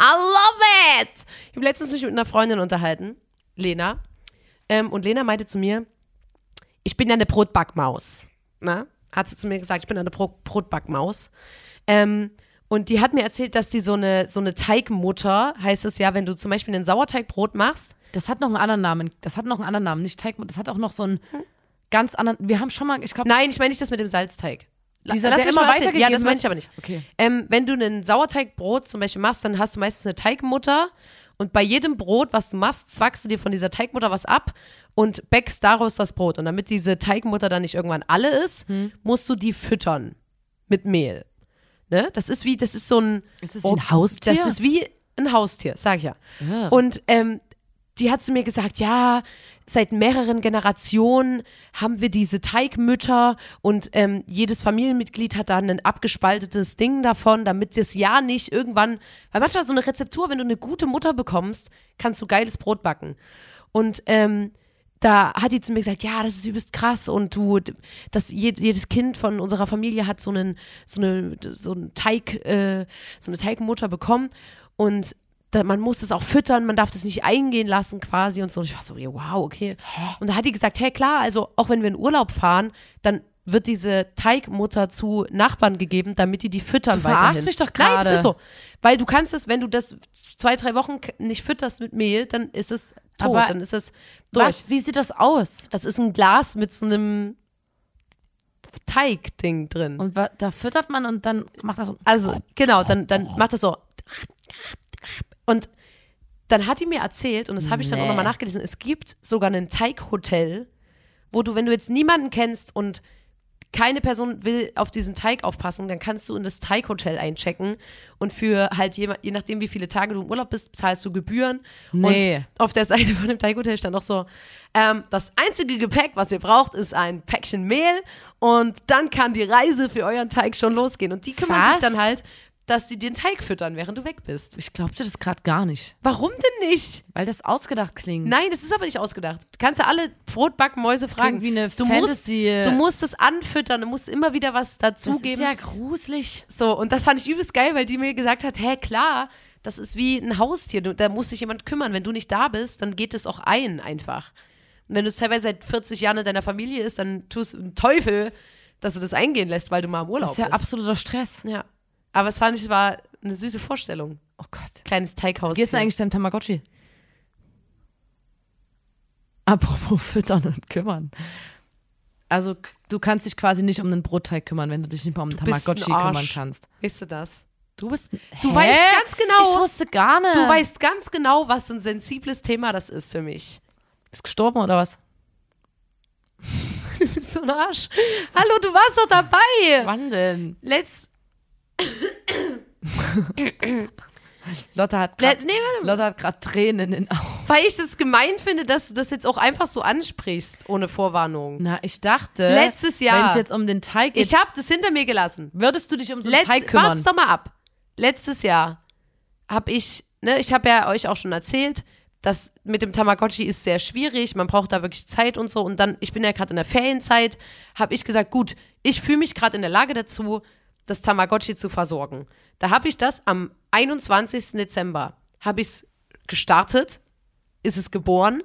I love it! Ich habe letztens mich mit einer Freundin unterhalten, Lena. Ähm, und Lena meinte zu mir, ich bin ja eine Brotbackmaus. Na? Hat sie zu mir gesagt, ich bin eine Bro Brotbackmaus. Ähm, und die hat mir erzählt, dass die so eine, so eine Teigmutter, heißt es ja, wenn du zum Beispiel ein Sauerteigbrot machst, Das hat noch einen anderen Namen. Das hat noch einen anderen Namen. Nicht Teig, das hat auch noch so einen ganz anderen. Wir haben schon mal, ich glaube, Nein, ich meine nicht das mit dem Salzteig. Dieser, Lass der mich immer weitergegeben Ja, das meine ich aber nicht. Okay. Ähm, wenn du ein Sauerteigbrot zum Beispiel machst, dann hast du meistens eine Teigmutter und bei jedem Brot, was du machst, zwackst du dir von dieser Teigmutter was ab und bäckst daraus das Brot. Und damit diese Teigmutter dann nicht irgendwann alle ist, Hm. musst du die füttern mit Mehl. Ne? Das ist wie, das ist so ein. Ist das wie ein Haustier? Das ist wie ein Haustier, sag ich ja. Ja. Und ähm, die hat zu mir gesagt, ja, seit mehreren Generationen haben wir diese Teigmütter und ähm, jedes Familienmitglied hat da ein abgespaltetes Ding davon, damit das ja nicht irgendwann, weil manchmal so eine Rezeptur, wenn du eine gute Mutter bekommst, kannst du geiles Brot backen. Und ähm, da hat die zu mir gesagt, ja, das ist übelst krass und du, das je- jedes Kind von unserer Familie hat so einen, so eine, so einen Teig, äh, so eine Teigmutter bekommen und da, man muss es auch füttern, man darf das nicht eingehen lassen quasi und so. Und ich war so, wow, okay. Und da hat die gesagt, hey, klar, also auch wenn wir in Urlaub fahren, dann wird diese Teigmutter zu Nachbarn gegeben, damit die die füttern Du verarschst weiterhin. mich doch Nein, gerade. das ist so. Weil du kannst es, wenn du das zwei, drei Wochen nicht fütterst mit Mehl, dann ist es tot, Aber dann ist es durch. Was? Wie sieht das aus? Das ist ein Glas mit so einem Teigding drin. Und da füttert man und dann macht das so. Also, genau, dann, dann macht das so. Und dann hat die mir erzählt, und das habe ich dann auch Nee. nochmal nachgelesen, es gibt sogar ein Teighotel, wo du, wenn du jetzt niemanden kennst und keine Person will auf diesen Teig aufpassen, dann kannst du in das Teighotel einchecken und für halt je, je nachdem, wie viele Tage du im Urlaub bist, zahlst du Gebühren. Nee. Und auf der Seite von dem Teighotel stand auch so, ähm, das einzige Gepäck, was ihr braucht, ist ein Päckchen Mehl und dann kann die Reise für euren Teig schon losgehen. Und die kümmern Was? sich dann halt, dass sie den Teig füttern, während du weg bist. Ich glaubte das gerade gar nicht. Warum denn nicht? Weil das ausgedacht klingt. Nein, das ist aber nicht ausgedacht. Du kannst ja alle Brotbackmäuse fragen. Klingt wie eine du Fantasy- Musst, du musst es anfüttern, du musst immer wieder was das ist dazugeben. ja gruselig. So, und das fand ich übelst geil, weil die mir gesagt hat, hä, klar, das ist wie ein Haustier, da muss sich jemand kümmern. Wenn du nicht da bist, dann geht es auch ein einfach. Und wenn du es teilweise seit 40 Jahren in deiner Familie ist, dann tust du einen Teufel, dass du das eingehen lässt, weil du mal im Urlaub Das ist ja bist. absoluter Stress. Ja. Aber es fand ich, war eine süße Vorstellung. Oh Gott. Kleines Teighaus. Gehst du eigentlich deinem Tamagotchi? Apropos füttern und kümmern. Also du kannst dich quasi nicht um den Brotteig kümmern, wenn du dich nicht mal um den Du bist ein Tamagotchi kümmern kannst. Weißt du das? Du bist. Du Hä? weißt ganz genau. Ich wusste gar nicht. Du weißt ganz genau, was ein sensibles Thema das ist für mich. Ist gestorben oder was? <laughs> Du bist so ein Arsch. Hallo, du warst doch dabei. Wann denn? Let's, Lotte hat gerade nee, Tränen in den Augen. Weil ich das gemein finde, dass du das jetzt auch einfach so ansprichst, ohne Vorwarnung. Na, ich dachte, Letztes Jahr. wenn es jetzt um den Teig geht, Ich habe das hinter mir gelassen. würdest du dich um so einen Letz, Teig kümmern? wart's doch mal ab. Letztes Jahr habe ich, ne, ich habe ja euch auch schon erzählt, dass mit dem Tamagotchi ist sehr schwierig, man braucht da wirklich Zeit und so. Und dann, ich bin ja gerade in der Ferienzeit, habe ich gesagt, gut, ich fühle mich gerade in der Lage dazu, das Tamagotchi zu versorgen. Da habe ich das am 21. Dezember, habe ich es gestartet, ist es geboren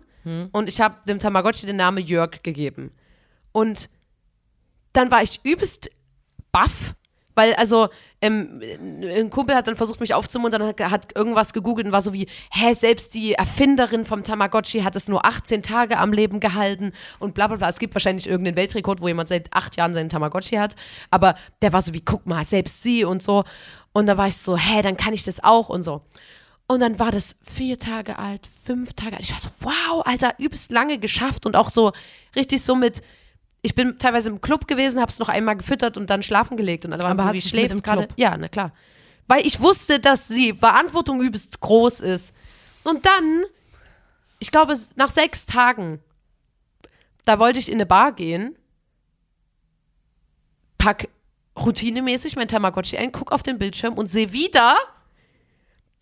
und ich habe dem Tamagotchi den Namen Jörg gegeben. Und dann war ich übelst baff, weil also ähm, ein Kumpel hat dann versucht, mich aufzumuntern, hat, hat irgendwas gegoogelt und war so wie, hä, selbst die Erfinderin vom Tamagotchi hat es nur 18 Tage am Leben gehalten und bla bla bla. Es gibt wahrscheinlich irgendeinen Weltrekord, wo jemand seit acht Jahren seinen Tamagotchi hat, aber der war so wie, guck mal, selbst sie und so. Und da war ich so, hä, dann kann ich das auch und so. Und dann war das vier Tage alt, fünf Tage alt. Ich war so, wow, Alter, übelst lange geschafft und auch so richtig so mit. Ich bin teilweise im Club gewesen, hab's noch einmal gefüttert und dann schlafen gelegt. Und dann waren Aber so, wie schläft im gerade? Club? Ja, na klar. Weil ich wusste, dass die Verantwortung übelst groß ist. Und dann, ich glaube, nach sechs Tagen, da wollte ich in eine Bar gehen, pack routinemäßig mein Tamagotchi ein, guck auf den Bildschirm und sehe wieder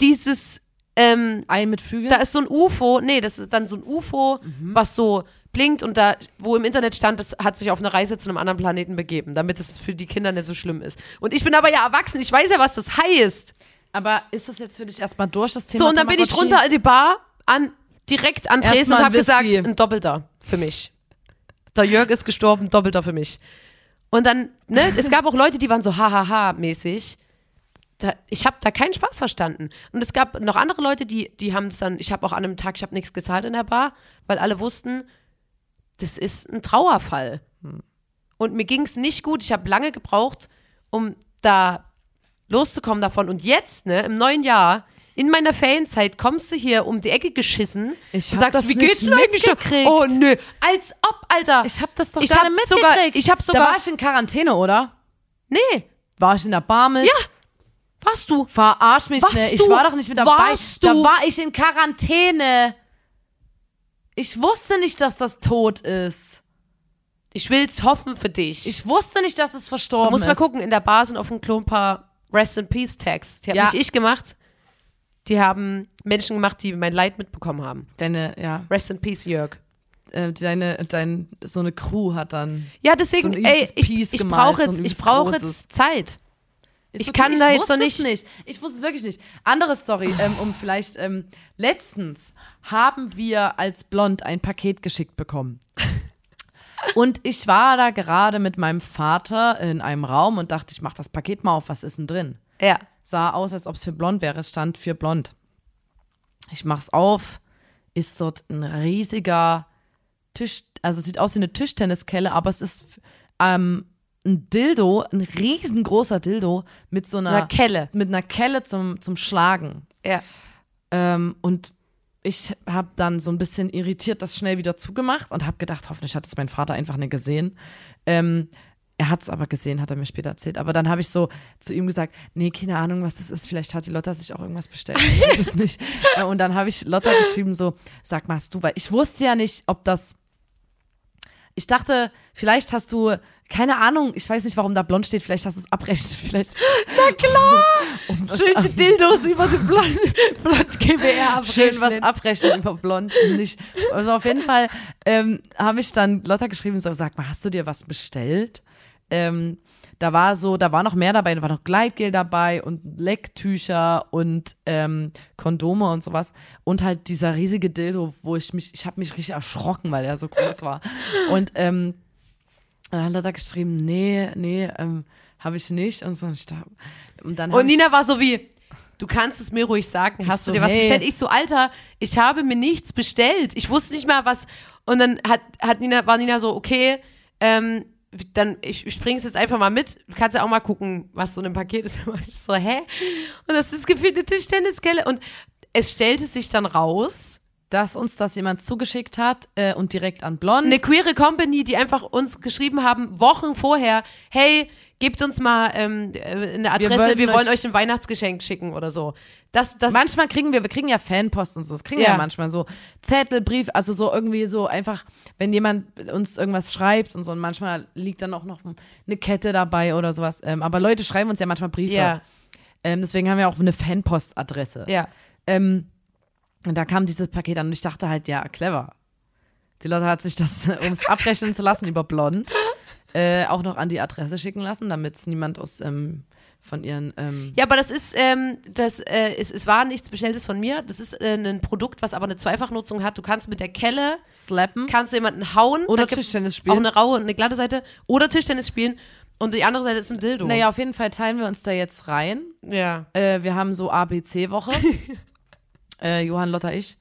dieses, ähm, Ei mit Flügeln? da ist so ein UFO, nee, das ist dann so ein UFO, was so blinkt und da, wo im Internet stand, das hat sich auf eine Reise zu einem anderen Planeten begeben, damit es für die Kinder nicht so schlimm ist. Und ich bin aber ja erwachsen, ich weiß ja, was das heißt. Aber ist das jetzt für dich erstmal durch, das Thema So, und dann bin ich runter in die Bar, an, direkt an Dresden und habe gesagt, ein Doppelter für mich. Der Jörg ist gestorben, Doppelter für mich. Und dann, ne, es gab auch Leute, die waren so hahaha-mäßig. Da, ich habe da keinen Spaß verstanden. Und es gab noch andere Leute, die, die haben es dann, ich habe auch an einem Tag, ich habe nichts gezahlt in der Bar, weil alle wussten, das ist ein Trauerfall. Und mir ging es nicht gut. Ich habe lange gebraucht, um da loszukommen davon. Und jetzt, ne, im neuen Jahr, in meiner Ferienzeit, kommst du hier um die Ecke geschissen Ich und sagst, das wie nicht geht's denn eigentlich? mitgekriegt. Oh, nö. Als ob, Alter. Ich hab das doch Ich gerade hab mitgekriegt. sogar- ich hab Da sogar- war ich in Quarantäne, oder? nee, War ich in der Bar mit? Ja. warst du. Verarsch mich Warst nicht. du? Ich war doch nicht mit dabei. Warst Da du? war ich in Quarantäne. Ich wusste nicht, dass das tot ist. Ich will's hoffen für dich. Ich wusste nicht, dass es verstorben musst ist. mal gucken, in der Bar sind auf dem Klo ein paar Rest in Peace Tags. Die habe Ja. nicht ich gemacht. Die haben Menschen gemacht, die mein Leid mitbekommen haben. Deine, ja, Rest in Peace, Jörg. äh, deine, dein, so eine Crew hat dann. Ja, deswegen, So ey, ich, ich brauche so jetzt, ich übelst brauche jetzt Zeit. Ich Ist kann da jetzt noch es nicht- nicht. Ich wusste es wirklich nicht. Andere Story, ähm, um vielleicht, ähm, letztens haben wir als Blond ein Paket geschickt bekommen. <laughs> Und ich war da gerade mit meinem Vater in einem Raum und dachte, ich mach das Paket mal auf, was ist denn drin? Ja. Sah aus, als ob es für blond wäre. Es stand für blond. Ich mach's auf, ist dort ein riesiger Tisch, also sieht aus wie eine Tischtenniskelle, aber es ist ähm, ein Dildo, ein riesengroßer Dildo mit so einer, Einer Kelle. mit einer Kelle zum, zum Schlagen. Ja. Ähm, und ich habe dann so ein bisschen irritiert das schnell wieder zugemacht und habe gedacht, hoffentlich hat es mein Vater einfach nicht gesehen. Ähm, er hat es aber gesehen, hat er mir später erzählt. Aber dann habe ich so zu ihm gesagt, nee, keine Ahnung, was das ist. Vielleicht hat die Lotta sich auch irgendwas bestellt. Ich weiß es nicht. <laughs> Äh, Und dann habe ich Lotta geschrieben so, sag mal, hast du, weil ich wusste ja nicht, ob das ich dachte, vielleicht hast du, keine Ahnung, ich weiß nicht, warum da blond steht, vielleicht hast du es abrechnet, vielleicht. <laughs> Na klar! <laughs> Um was Schön die ab- Dildos über die Blond, <laughs> Blond GBR schön was abrechnen über blond. Nicht. Also auf jeden Fall ähm, habe ich dann Lotta geschrieben und so, sag mal, hast du dir was bestellt? Ähm, da war so, da war noch mehr dabei, da war noch Gleitgel dabei und Lecktücher und ähm, Kondome und sowas und halt dieser riesige Dildo, wo ich mich, ich habe mich richtig erschrocken, weil er so groß war. Und ähm, dann hat Lotta geschrieben, nee, nee, ähm, habe ich nicht und so. Und, ich da, und dann Und Nina war so wie, du kannst es mir ruhig sagen, hast so, du dir was hey. bestellt? Ich so, Alter, ich habe mir nichts bestellt. Ich wusste nicht mal was. Und dann hat, hat Nina, war Nina so, okay, ähm, dann, ich, ich bring's jetzt einfach mal mit. Du kannst ja auch mal gucken, was so in einem Paket ist. <laughs> Und ich so, hä? Und das ist gefühlt eine Tischtenniskelle. Und es stellte sich dann raus, dass uns das jemand zugeschickt hat äh, und direkt an Blond. eine queere Company, die einfach uns geschrieben haben, Wochen vorher, hey, gebt uns mal ähm, äh, eine Adresse, wollen wir wollen euch- ein Weihnachtsgeschenk schicken oder so. Das, das, manchmal kriegen wir, wir kriegen ja Fanpost und so, das kriegen wir Ja. ja manchmal so Zettel, Brief, also so irgendwie so einfach, wenn jemand uns irgendwas schreibt und so und manchmal liegt dann auch noch eine Kette dabei oder sowas. Ähm, aber Leute schreiben uns ja manchmal Briefe. ja, Ähm, deswegen haben wir auch eine Fanpostadresse. ja. Ähm, und da kam dieses Paket an und ich dachte halt, ja, clever. Die Leute hat sich das, <laughs> um es abrechnen zu lassen über Blond, <laughs> äh, auch noch an die Adresse schicken lassen, damit es niemand aus ähm, von ihren ähm, Ja, aber das ist, ähm, das, äh, es, es war nichts Bestelltes von mir. Das ist äh, ein Produkt, was aber eine Zweifachnutzung hat. Du kannst mit der Kelle, slappen kannst du jemanden hauen. oder Tischtennis Auch spielen. eine raue und eine glatte Seite. Oder Tischtennis spielen. Und die andere Seite ist ein Dildo. Naja, auf jeden Fall teilen wir uns da jetzt rein. Ja. Äh, wir haben so ABC-Woche. <laughs> äh, Johann, Lotta, ich.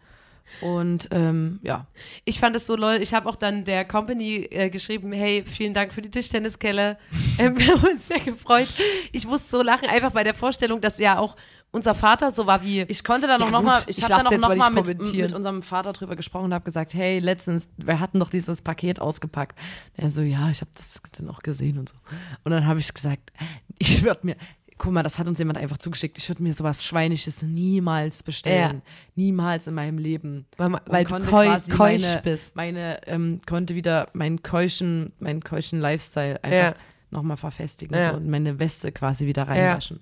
Und ähm, ja. Ich fand es so lol. Ich habe auch dann der Company äh, geschrieben, hey, vielen Dank für die Tischtenniskelle. <laughs> Ähm, wir haben uns sehr gefreut. Ich musste so lachen, einfach bei der Vorstellung, dass ja auch unser Vater so war wie, Ich konnte dann Ja, auch noch mal, ich, ich habe dann jetzt noch mal mit, mit unserem Vater drüber gesprochen und habe gesagt, hey, letztens, wir hatten doch dieses Paket ausgepackt. Er so, ja, ich habe das dann auch gesehen und so. Und dann habe ich gesagt, ich würde mir, guck mal, das hat uns jemand einfach zugeschickt, ich würde mir sowas Schweinisches niemals bestellen. Niemals in meinem Leben. weil, weil du keu, keusch meine, bist. Meine, ähm, konnte wieder meinen keuschen, meinen keuschen Lifestyle einfach Ja. nochmal verfestigen Ja. so, und meine Weste quasi wieder reinwaschen.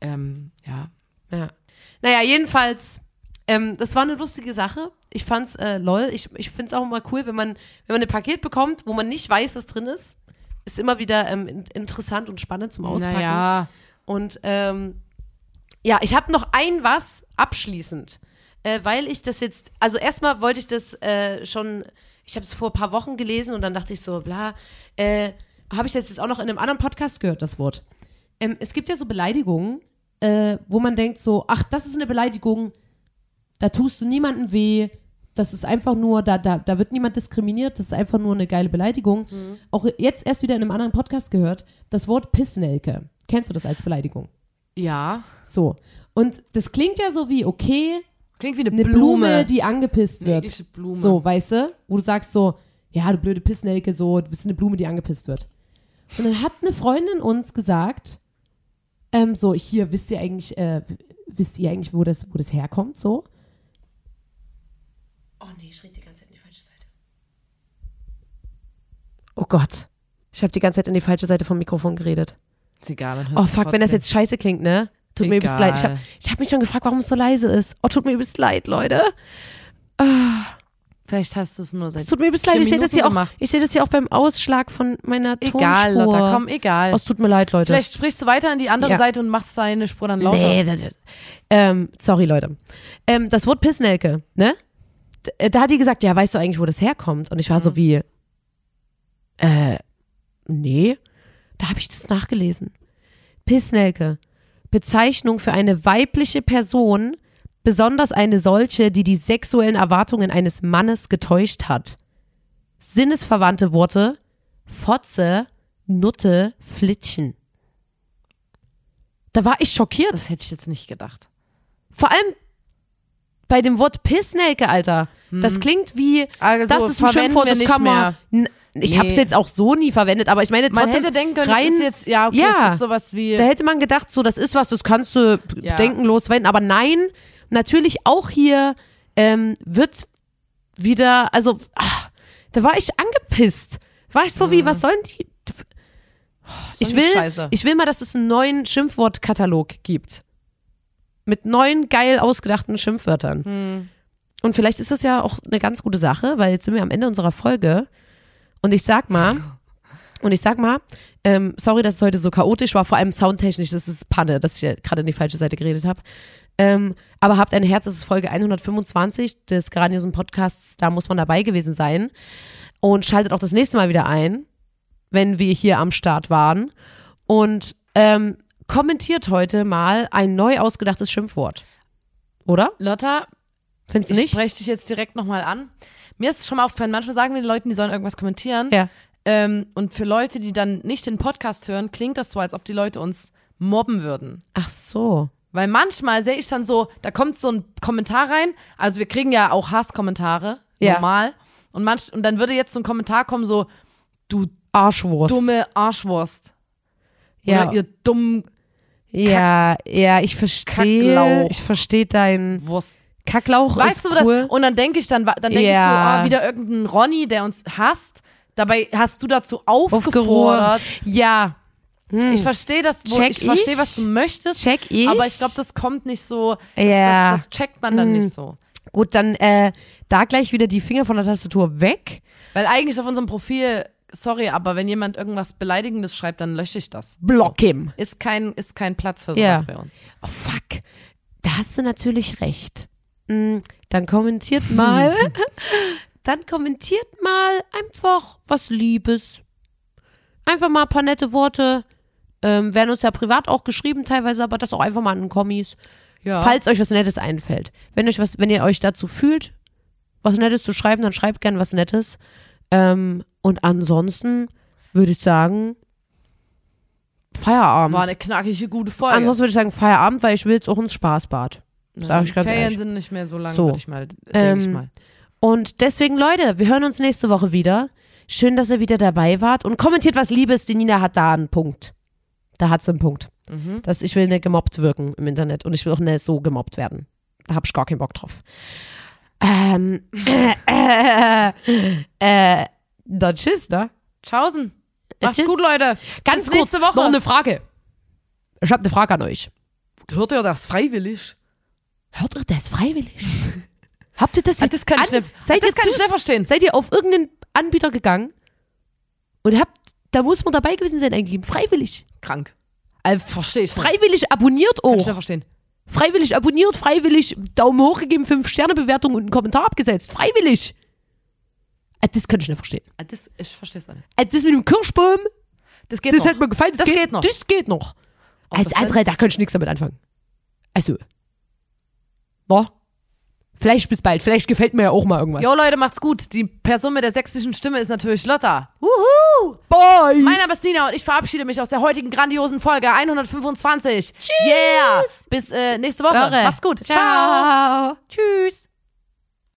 Ähm, ja. Ja. Naja, jedenfalls, ähm, das war eine lustige Sache. Ich fand's äh, lol. Ich, ich find's auch immer cool, wenn man, wenn man ein Paket bekommt, wo man nicht weiß, was drin ist. Ist immer wieder ähm, in- interessant und spannend zum Auspacken. Naja, Und ähm, ja, ich habe noch ein was abschließend, äh, weil ich das jetzt, also erstmal wollte ich das äh, schon, ich habe es vor ein paar Wochen gelesen und dann dachte ich so, bla, äh, habe ich das jetzt auch noch in einem anderen Podcast gehört, das Wort. Ähm, es gibt ja so Beleidigungen, äh, wo man denkt so, ach, das ist eine Beleidigung, da tust du niemandem weh, das ist einfach nur, da, da, da wird niemand diskriminiert, das ist einfach nur eine geile Beleidigung. Auch jetzt erst wieder in einem anderen Podcast gehört, das Wort Pissnelke. Kennst du das als Beleidigung? ja. So. Und das klingt ja so wie, okay, Klingt wie eine, eine Blume, die angepisst wird. Wirkliche Blume. So, weißt du? Wo du sagst so, ja, du blöde Pissnelke, so, du bist eine Blume, die angepisst wird. Und dann hat eine Freundin uns gesagt, ähm, so, hier, wisst ihr eigentlich, äh, wisst ihr eigentlich, wo das, wo das herkommt, so? Oh nee, ich rede die ganze Zeit in die falsche Seite. Oh Gott. Ich habe die ganze Zeit in die falsche Seite vom Mikrofon geredet. Ist egal, man Oh fuck, wenn das jetzt scheiße klingt, ne? Tut mir übelst leid. Ich habe Egal. ich hab mich schon gefragt, warum es so leise ist. Oh, tut mir übelst leid, Leute. Vielleicht hast du es nur Es seit tut mir übelst leid. Ich sehe das, hier Minuten auch- gemacht. ich seh das hier auch beim Ausschlag von meiner Egal, Tonspur. Lotta, komm, egal. Oh, es tut mir leid, Leute. Vielleicht sprichst du weiter an die andere Ja. Seite und machst deine Spur dann lauter. Nee, das, ähm, sorry, Leute. Ähm, das Wort Pissnelke, ne? D- äh, Da hat die gesagt, ja, weißt du eigentlich, wo das herkommt? Und ich war Mhm. so wie, äh, nee. Da habe ich das nachgelesen. Pissnelke. Bezeichnung für eine weibliche Person, besonders eine solche, die die sexuellen Erwartungen eines Mannes getäuscht hat. Sinnesverwandte Worte, Fotze, Nutte, Flittchen. Da war ich schockiert. Das hätte ich jetzt nicht gedacht. Vor allem bei dem Wort Pissnelke, Alter. Das klingt wie, Also, das ist ein Schimpfwort, das nicht kann man. mehr. Ich Nee. habe es jetzt auch so nie verwendet, aber ich meine Man trotzdem hätte denken können, rein, es ist jetzt, ja, okay, Ja. es ist sowas wie, da hätte man gedacht, so das ist was, das kannst du Ja. denkenlos verwenden, aber nein, natürlich auch hier ähm, wird wieder, also ah, da war ich angepisst. War ich so wie, was sollen die? ich eine will, Scheiße. ich will mal, dass es einen neuen Schimpfwortkatalog gibt. Mit neuen geil ausgedachten Schimpfwörtern. Hm. Und vielleicht ist das ja auch eine ganz gute Sache, weil jetzt sind wir am Ende unserer Folge. Und ich sag mal, und ich sag mal, ähm, sorry, dass es heute so chaotisch war, vor allem soundtechnisch, das ist Panne, dass ich ja gerade in die falsche Seite geredet habe. Ähm, aber habt ein Herz, das ist Folge 125 des grandiosen Podcasts, da muss man dabei gewesen sein. Und schaltet auch das nächste Mal wieder ein, wenn wir hier am Start waren. Und ähm, kommentiert heute mal ein neu ausgedachtes Schimpfwort. Oder? Lotta, Findest du ich nicht? spreche dich jetzt direkt nochmal an. Mir ist es schon mal aufgefallen, manchmal sagen wir den Leuten, die sollen irgendwas kommentieren. Ja. Ähm, und für Leute, die dann nicht den Podcast hören, klingt das so, als ob die Leute uns mobben würden. Ach so. Weil manchmal sehe ich dann so, da kommt so ein Kommentar rein. Also wir kriegen ja auch Hasskommentare, Ja. normal. Und, manch, und dann würde jetzt so ein Kommentar kommen, so, du Arschwurst. dumme Arschwurst. ja, Oder ihr dummen ja, ja, ich verstehe. Ich verstehe deinen Wurst. Kacklauch. Weißt ist du das? cool. Und dann denke ich dann, dann denke Ja. ich so, ah, wieder irgendein Ronny, der uns hasst. Dabei hast du dazu aufgefordert. Ja. Hm. Ich verstehe das, wo, Check ich verstehe, ich. was du möchtest. Check ich. Aber ich glaube, das kommt nicht so, das, Ja. das, das checkt man dann Hm. nicht so. Gut, dann äh, da gleich wieder die Finger von der Tastatur weg. Weil eigentlich auf unserem Profil, sorry, aber wenn jemand irgendwas Beleidigendes schreibt, dann lösche ich das. Block him. Ist kein, ist kein Platz für sowas Ja. bei uns. Oh, fuck. Da hast du natürlich recht. Mm, Dann kommentiert mal. <laughs> dann kommentiert mal einfach was Liebes. Einfach mal ein paar nette Worte. Ähm, werden uns ja privat auch geschrieben teilweise, aber das auch einfach mal in den Kommis. Ja. Falls euch was Nettes einfällt. Wenn euch was, wenn ihr euch dazu fühlt, was Nettes zu schreiben, dann schreibt gern was Nettes. Ähm, und ansonsten würde ich sagen, Feierabend. War eine knackige, gute Folge. Ansonsten würde ich sagen Feierabend, weil ich will jetzt auch ins Spaßbad. Sag ich ganz Ferien ehrlich. sind nicht mehr so lang, So. würde ich mal, denke Ähm, ich mal. Und deswegen, Leute, wir hören uns nächste Woche wieder. Schön, dass ihr wieder dabei wart. Und kommentiert, was Liebe ist. Die Nina hat da einen Punkt. Da hat sie einen Punkt. Mhm. Dass ich will nicht gemobbt wirken im Internet. Und ich will auch nicht so gemobbt werden. Da habe ich gar keinen Bock drauf. Ähm, äh, äh, äh, dann tschüss, ne? Tschaußen. Macht's Tschüss. gut, Leute. Ganz Bis kurz, nächste Woche. noch eine Frage. Ich habe eine Frage an euch. Hört ihr das freiwillig? Hört ihr das freiwillig? <laughs> Habt ihr das Ah, jetzt das kann ich an, nicht- seid das ihr kann ich nicht verstehen. Seid ihr auf irgendeinen Anbieter gegangen und habt, da muss man dabei gewesen sein eingegeben, freiwillig. Krank. Äh, verstehe ich. Freiwillig abonniert Kann ich auch. nicht verstehen. Freiwillig abonniert, freiwillig Daumen hoch gegeben, 5-Sterne-Bewertung und einen Kommentar abgesetzt. Freiwillig. Äh, Das kann ich nicht verstehen. Ah, Das, ich verstehe es auch nicht. Äh, Das mit dem Kirschbaum, Das geht das noch. hat mir gefallen. Das geht noch. Das geht noch. Als das andere, da kann ich nichts damit anfangen. Also. Boah. Vielleicht bis bald. Vielleicht gefällt mir ja auch mal irgendwas. Jo, Leute, macht's gut. Die Person mit der sächsischen Stimme ist natürlich Lotta. Wuhu! Bye! Mein Name ist Nina und ich verabschiede mich aus der heutigen grandiosen Folge 125. Tschüss. Yeah. Bis äh, nächste Woche. Irre. Macht's gut. Ciao. Tschüss.